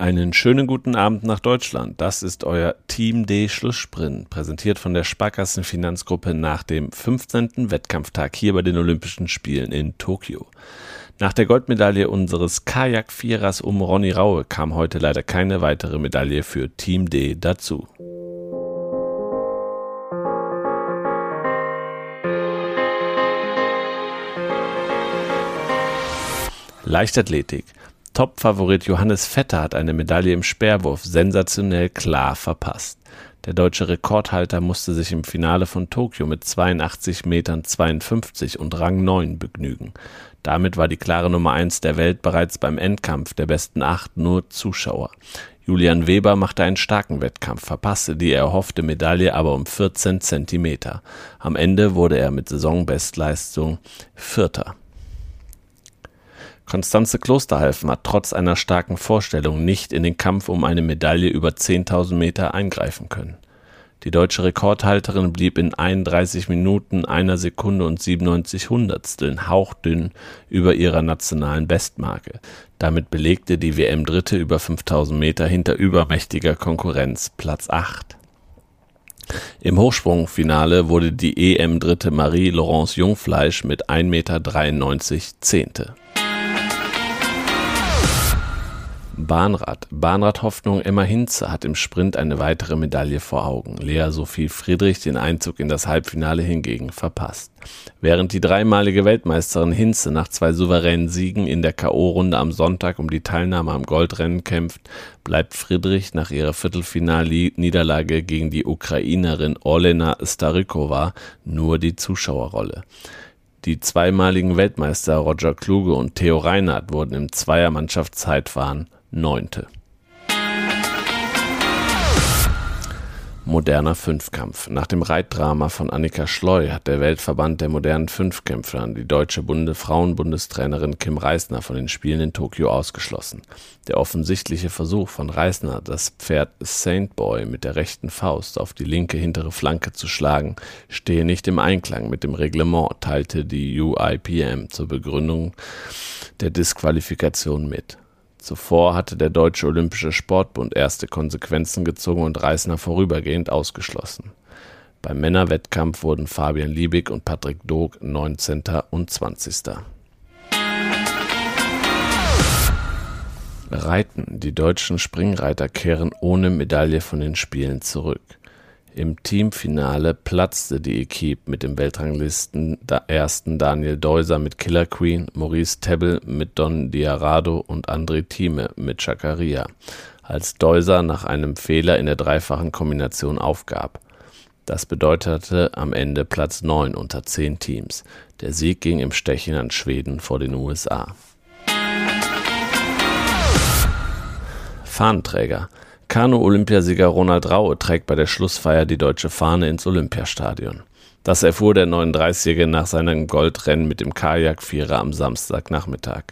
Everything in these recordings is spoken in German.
Einen schönen guten Abend nach Deutschland. Das ist euer Team D Schlusssprint, präsentiert von der Sparkassen Finanzgruppe nach dem 15. Wettkampftag hier bei den Olympischen Spielen in Tokio. Nach der Goldmedaille unseres Kajak-Vierers um Ronny Raue kam heute leider keine weitere Medaille für Team D dazu. Leichtathletik. Top-Favorit Johannes Vetter hat eine Medaille im Speerwurf sensationell klar verpasst. Der deutsche Rekordhalter musste sich im Finale von Tokio mit 82 Metern 52 und Rang 9 begnügen. Damit war die klare Nummer 1 der Welt bereits beim Endkampf der besten acht nur Zuschauer. Julian Weber machte einen starken Wettkampf, verpasste die erhoffte Medaille aber um 14 Zentimeter. Am Ende wurde er mit Saisonbestleistung Vierter. Konstanze Klosterhalfen hat trotz einer starken Vorstellung nicht in den Kampf um eine Medaille über 10.000 Meter eingreifen können. Die deutsche Rekordhalterin blieb in 31 Minuten, einer Sekunde und 97 Hundertsteln hauchdünn über ihrer nationalen Bestmarke. Damit belegte die WM Dritte über 5000 Meter hinter übermächtiger Konkurrenz Platz 8. Im Hochsprungfinale wurde die EM Dritte Marie-Laurence Jungfleisch mit 1,93 Meter Zehnte. Bahnrad. Bahnradhoffnung Emma Hinze hat im Sprint eine weitere Medaille vor Augen. Lea Sophie Friedrich den Einzug in das Halbfinale hingegen verpasst. Während die dreimalige Weltmeisterin Hinze nach zwei souveränen Siegen in der K.O.-Runde am Sonntag um die Teilnahme am Goldrennen kämpft, bleibt Friedrich nach ihrer Viertelfinalniederlage gegen die Ukrainerin Olena Starykova nur die Zuschauerrolle. Die zweimaligen Weltmeister Roger Kluge und Theo Reinhardt wurden im Zweiermannschaftszeitfahren Neunte. Moderner Fünfkampf. Nach dem Reitdrama von Annika Schleu hat der Weltverband der modernen Fünfkämpfer die deutsche Bunde Frauenbundestrainerin Kim Reisner von den Spielen in Tokio ausgeschlossen. Der offensichtliche Versuch von Reisner, das Pferd Saint Boy mit der rechten Faust auf die linke hintere Flanke zu schlagen, stehe nicht im Einklang mit dem Reglement, teilte die UIPM zur Begründung der Disqualifikation mit. Zuvor hatte der Deutsche Olympische Sportbund erste Konsequenzen gezogen und Reisner vorübergehend ausgeschlossen. Beim Männerwettkampf wurden Fabian Liebig und Patrick Doog 19. und 20. Reiten. Die deutschen Springreiter kehren ohne Medaille von den Spielen zurück. Im Teamfinale platzte die Equipe mit dem Weltranglisten-Ersten Daniel Deuser mit Killer Queen, Maurice Tebbel mit Don Diarado und André Thieme mit Chakaria, als Deuser nach einem Fehler in der dreifachen Kombination aufgab. Das bedeutete am Ende Platz 9 unter 10 Teams. Der Sieg ging im Stechen an Schweden vor den USA. Fahnenträger Kanu-Olympiasieger Ronald Raue trägt bei der Schlussfeier die deutsche Fahne ins Olympiastadion. Das erfuhr der 39-Jährige nach seinem Goldrennen mit dem Kajakvierer am Samstagnachmittag.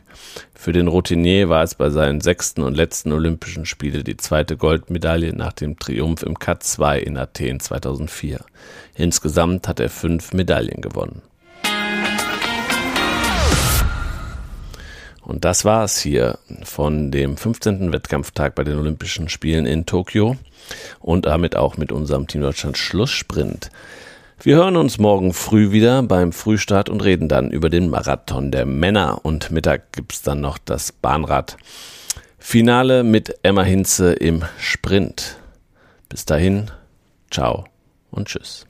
Für den Routinier war es bei seinen sechsten und letzten Olympischen Spielen die zweite Goldmedaille nach dem Triumph im K2 in Athen 2004. Insgesamt hat er fünf Medaillen gewonnen. Und das war es hier von dem 15. Wettkampftag bei den Olympischen Spielen in Tokio und damit auch mit unserem Team Deutschland Schlusssprint. Wir hören uns morgen früh wieder beim Frühstart und reden dann über den Marathon der Männer. Und Mittag gibt's dann noch das Bahnrad. Finale mit Emma Hinze im Sprint. Bis dahin, ciao und tschüss.